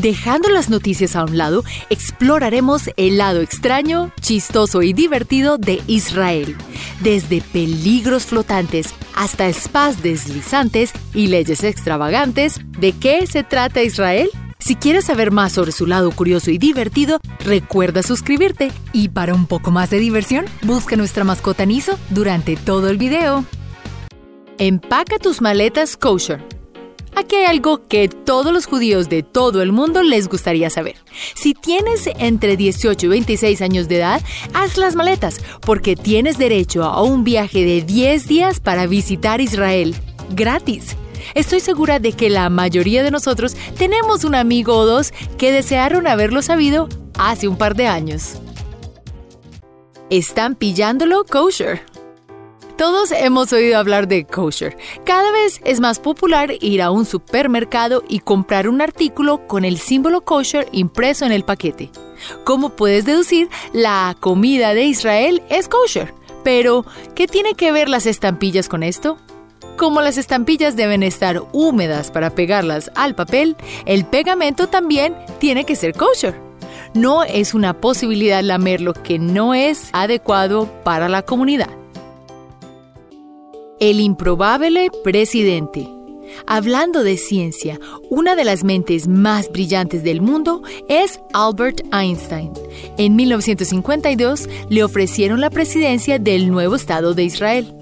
Dejando las noticias a un lado, exploraremos el lado extraño, chistoso y divertido de Israel. Desde peligros flotantes hasta spas deslizantes y leyes extravagantes, ¿de qué se trata Israel? Si quieres saber más sobre su lado curioso y divertido, recuerda suscribirte y para un poco más de diversión, busca nuestra mascota Niso durante todo el video. Empaca tus maletas kosher Aquí hay algo que todos los judíos de todo el mundo les gustaría saber. Si tienes entre 18 y 26 años de edad, haz las maletas, porque tienes derecho a un viaje de 10 días para visitar Israel, gratis. Estoy segura de que la mayoría de nosotros tenemos un amigo o dos que desearon haberlo sabido hace un par de años. Están pillándolo kosher. Todos hemos oído hablar de kosher. Cada vez es más popular ir a un supermercado y comprar un artículo con el símbolo kosher impreso en el paquete. Como puedes deducir, la comida de Israel es kosher. Pero, ¿qué tiene que ver las estampillas con esto? Como las estampillas deben estar húmedas para pegarlas al papel, el pegamento también tiene que ser kosher. No es una posibilidad lamer lo que no es adecuado para la comunidad. El improbable presidente. Hablando de ciencia, una de las mentes más brillantes del mundo es Albert Einstein. En 1952 le ofrecieron la presidencia del nuevo Estado de Israel.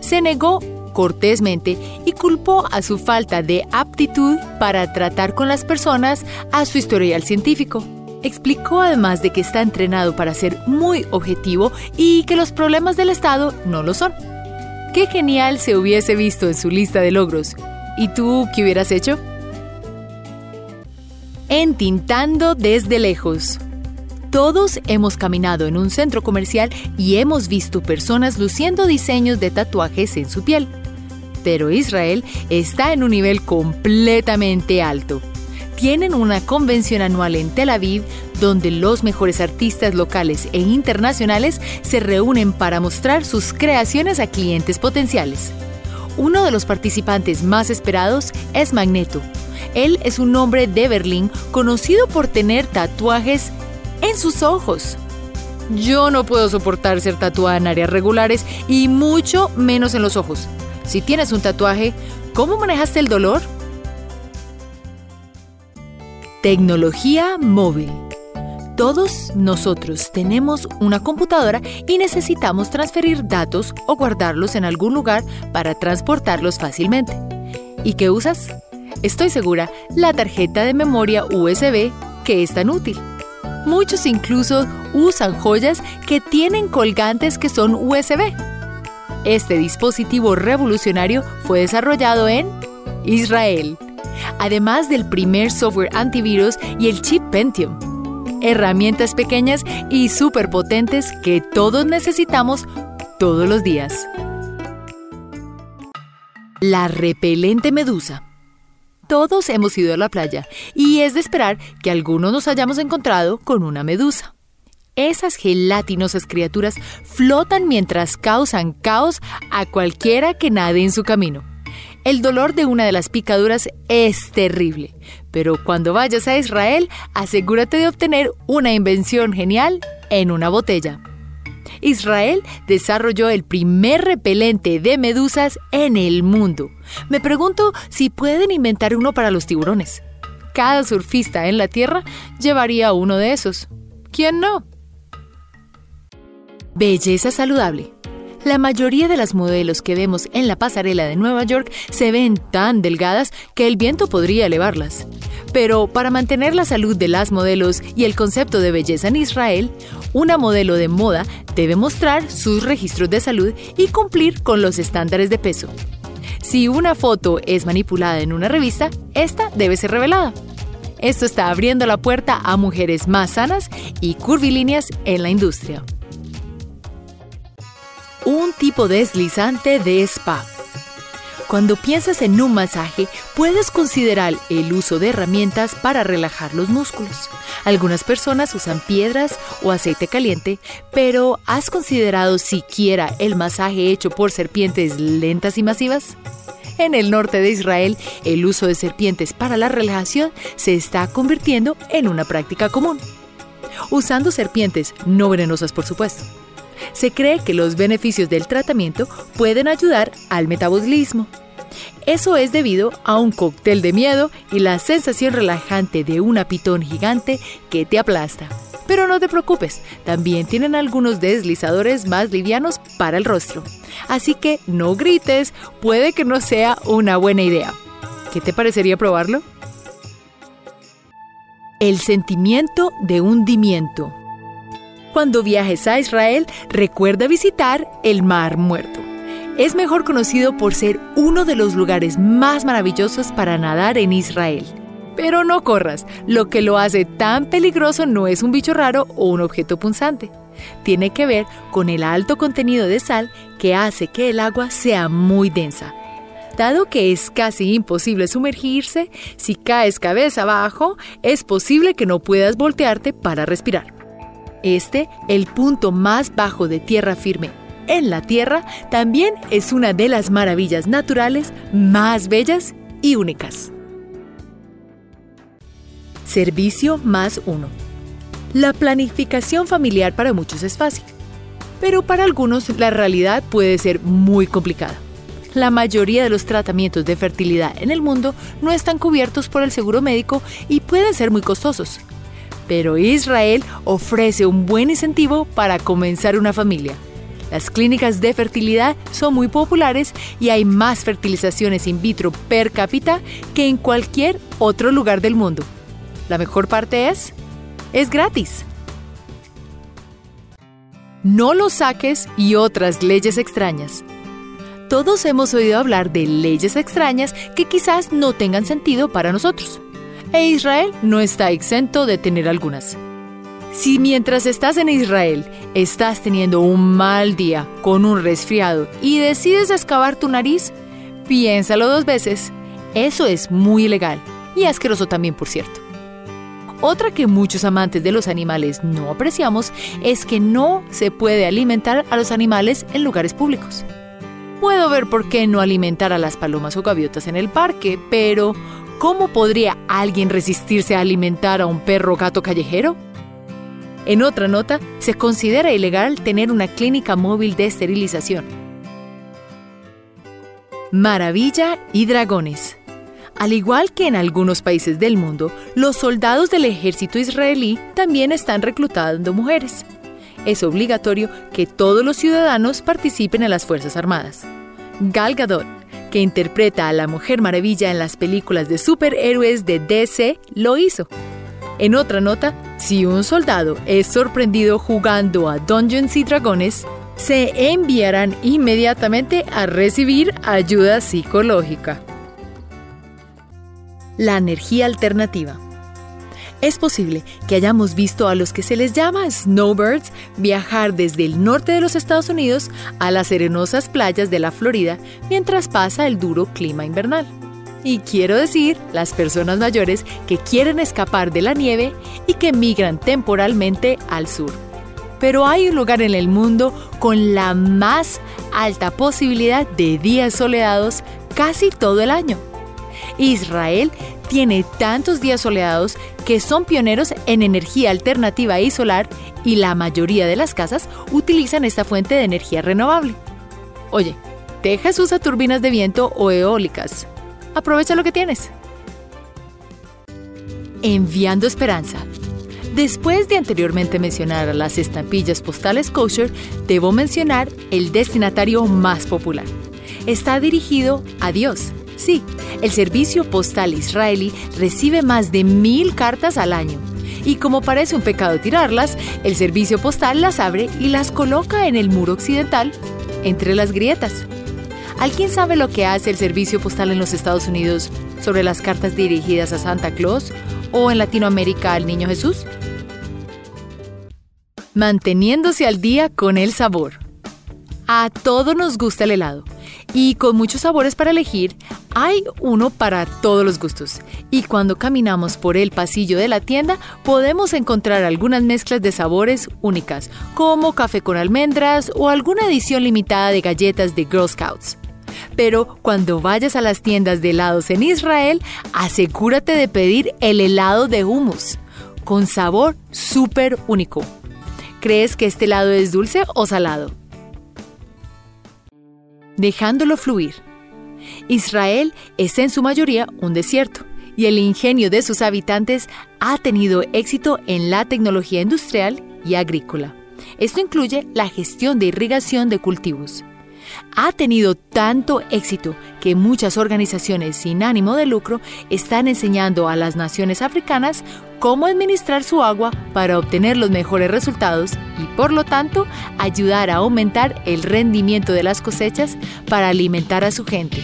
Se negó cortésmente y culpó a su falta de aptitud para tratar con las personas a su historial científico. Explicó además de que está entrenado para ser muy objetivo y que los problemas del Estado no lo son. Qué genial se hubiese visto en su lista de logros. ¿Y tú qué hubieras hecho? Entintando desde lejos. Todos hemos caminado en un centro comercial y hemos visto personas luciendo diseños de tatuajes en su piel. Pero Israel está en un nivel completamente alto tienen una convención anual en Tel Aviv donde los mejores artistas locales e internacionales se reúnen para mostrar sus creaciones a clientes potenciales. Uno de los participantes más esperados es Magneto. Él es un hombre de Berlín conocido por tener tatuajes en sus ojos. Yo no puedo soportar ser tatuada en áreas regulares y mucho menos en los ojos. Si tienes un tatuaje, ¿cómo manejaste el dolor? Tecnología móvil. Todos nosotros tenemos una computadora y necesitamos transferir datos o guardarlos en algún lugar para transportarlos fácilmente. ¿Y qué usas? Estoy segura, la tarjeta de memoria USB que es tan útil. Muchos incluso usan joyas que tienen colgantes que son USB. Este dispositivo revolucionario fue desarrollado en Israel además del primer software antivirus y el chip Pentium. Herramientas pequeñas y súper potentes que todos necesitamos todos los días. La repelente medusa. Todos hemos ido a la playa y es de esperar que algunos nos hayamos encontrado con una medusa. Esas gelatinosas criaturas flotan mientras causan caos a cualquiera que nade en su camino. El dolor de una de las picaduras es terrible, pero cuando vayas a Israel, asegúrate de obtener una invención genial en una botella. Israel desarrolló el primer repelente de medusas en el mundo. Me pregunto si pueden inventar uno para los tiburones. Cada surfista en la Tierra llevaría uno de esos. ¿Quién no? Belleza saludable. La mayoría de las modelos que vemos en la pasarela de Nueva York se ven tan delgadas que el viento podría elevarlas. Pero para mantener la salud de las modelos y el concepto de belleza en Israel, una modelo de moda debe mostrar sus registros de salud y cumplir con los estándares de peso. Si una foto es manipulada en una revista, esta debe ser revelada. Esto está abriendo la puerta a mujeres más sanas y curvilíneas en la industria un tipo deslizante de spa. Cuando piensas en un masaje, puedes considerar el uso de herramientas para relajar los músculos. Algunas personas usan piedras o aceite caliente, pero ¿has considerado siquiera el masaje hecho por serpientes lentas y masivas? En el norte de Israel, el uso de serpientes para la relajación se está convirtiendo en una práctica común. Usando serpientes no venenosas, por supuesto. Se cree que los beneficios del tratamiento pueden ayudar al metabolismo. Eso es debido a un cóctel de miedo y la sensación relajante de una pitón gigante que te aplasta. Pero no te preocupes, también tienen algunos deslizadores más livianos para el rostro. Así que no grites, puede que no sea una buena idea. ¿Qué te parecería probarlo? El sentimiento de hundimiento. Cuando viajes a Israel, recuerda visitar el Mar Muerto. Es mejor conocido por ser uno de los lugares más maravillosos para nadar en Israel. Pero no corras, lo que lo hace tan peligroso no es un bicho raro o un objeto punzante. Tiene que ver con el alto contenido de sal que hace que el agua sea muy densa. Dado que es casi imposible sumergirse, si caes cabeza abajo, es posible que no puedas voltearte para respirar. Este, el punto más bajo de tierra firme en la Tierra, también es una de las maravillas naturales más bellas y únicas. Servicio más uno. La planificación familiar para muchos es fácil, pero para algunos la realidad puede ser muy complicada. La mayoría de los tratamientos de fertilidad en el mundo no están cubiertos por el seguro médico y pueden ser muy costosos. Pero Israel ofrece un buen incentivo para comenzar una familia. Las clínicas de fertilidad son muy populares y hay más fertilizaciones in vitro per cápita que en cualquier otro lugar del mundo. La mejor parte es, es gratis. No lo saques y otras leyes extrañas. Todos hemos oído hablar de leyes extrañas que quizás no tengan sentido para nosotros. E Israel no está exento de tener algunas. Si mientras estás en Israel estás teniendo un mal día con un resfriado y decides excavar tu nariz, piénsalo dos veces. Eso es muy ilegal y asqueroso también, por cierto. Otra que muchos amantes de los animales no apreciamos es que no se puede alimentar a los animales en lugares públicos. Puedo ver por qué no alimentar a las palomas o gaviotas en el parque, pero ¿cómo podría alguien resistirse a alimentar a un perro o gato callejero? En otra nota, se considera ilegal tener una clínica móvil de esterilización. Maravilla y dragones. Al igual que en algunos países del mundo, los soldados del ejército israelí también están reclutando mujeres. Es obligatorio que todos los ciudadanos participen en las Fuerzas Armadas. Gal Gadot, que interpreta a la Mujer Maravilla en las películas de superhéroes de DC, lo hizo. En otra nota, si un soldado es sorprendido jugando a Dungeons y Dragones, se enviarán inmediatamente a recibir ayuda psicológica. La energía alternativa. Es posible que hayamos visto a los que se les llama snowbirds viajar desde el norte de los Estados Unidos a las serenosas playas de la Florida mientras pasa el duro clima invernal. Y quiero decir las personas mayores que quieren escapar de la nieve y que migran temporalmente al sur. Pero hay un lugar en el mundo con la más alta posibilidad de días soleados casi todo el año Israel tiene tantos días soleados que son pioneros en energía alternativa y solar y la mayoría de las casas utilizan esta fuente de energía renovable. Oye, Texas usa turbinas de viento o eólicas. Aprovecha lo que tienes. Enviando esperanza. Después de anteriormente mencionar las estampillas postales kosher, debo mencionar el destinatario más popular. Está dirigido a Dios Sí, el servicio postal israelí recibe más de mil cartas al año. Y como parece un pecado tirarlas, el servicio postal las abre y las coloca en el muro occidental, entre las grietas. ¿Alguien sabe lo que hace el servicio postal en los Estados Unidos sobre las cartas dirigidas a Santa Claus o en Latinoamérica al Niño Jesús? Manteniéndose al día con el sabor. A todos nos gusta el helado y con muchos sabores para elegir, hay uno para todos los gustos. Y cuando caminamos por el pasillo de la tienda, podemos encontrar algunas mezclas de sabores únicas, como café con almendras o alguna edición limitada de galletas de Girl Scouts. Pero cuando vayas a las tiendas de helados en Israel, asegúrate de pedir el helado de hummus, con sabor súper único. ¿Crees que este helado es dulce o salado? Dejándolo fluir. Israel es en su mayoría un desierto y el ingenio de sus habitantes ha tenido éxito en la tecnología industrial y agrícola. Esto incluye la gestión de irrigación de cultivos. Ha tenido tanto éxito que muchas organizaciones sin ánimo de lucro están enseñando a las naciones africanas cómo administrar su agua para obtener los mejores resultados y por lo tanto ayudar a aumentar el rendimiento de las cosechas para alimentar a su gente.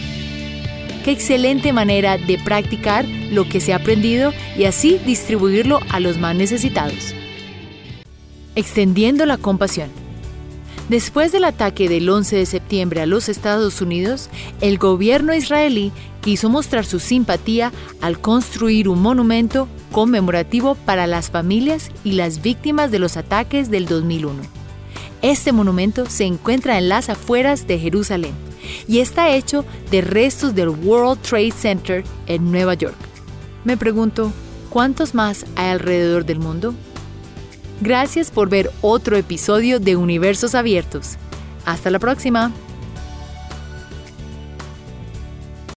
Qué excelente manera de practicar lo que se ha aprendido y así distribuirlo a los más necesitados. Extendiendo la compasión. Después del ataque del 11 de septiembre a los Estados Unidos, el gobierno israelí quiso mostrar su simpatía al construir un monumento conmemorativo para las familias y las víctimas de los ataques del 2001. Este monumento se encuentra en las afueras de Jerusalén y está hecho de restos del World Trade Center en Nueva York. Me pregunto, ¿cuántos más hay alrededor del mundo? Gracias por ver otro episodio de Universos Abiertos. Hasta la próxima.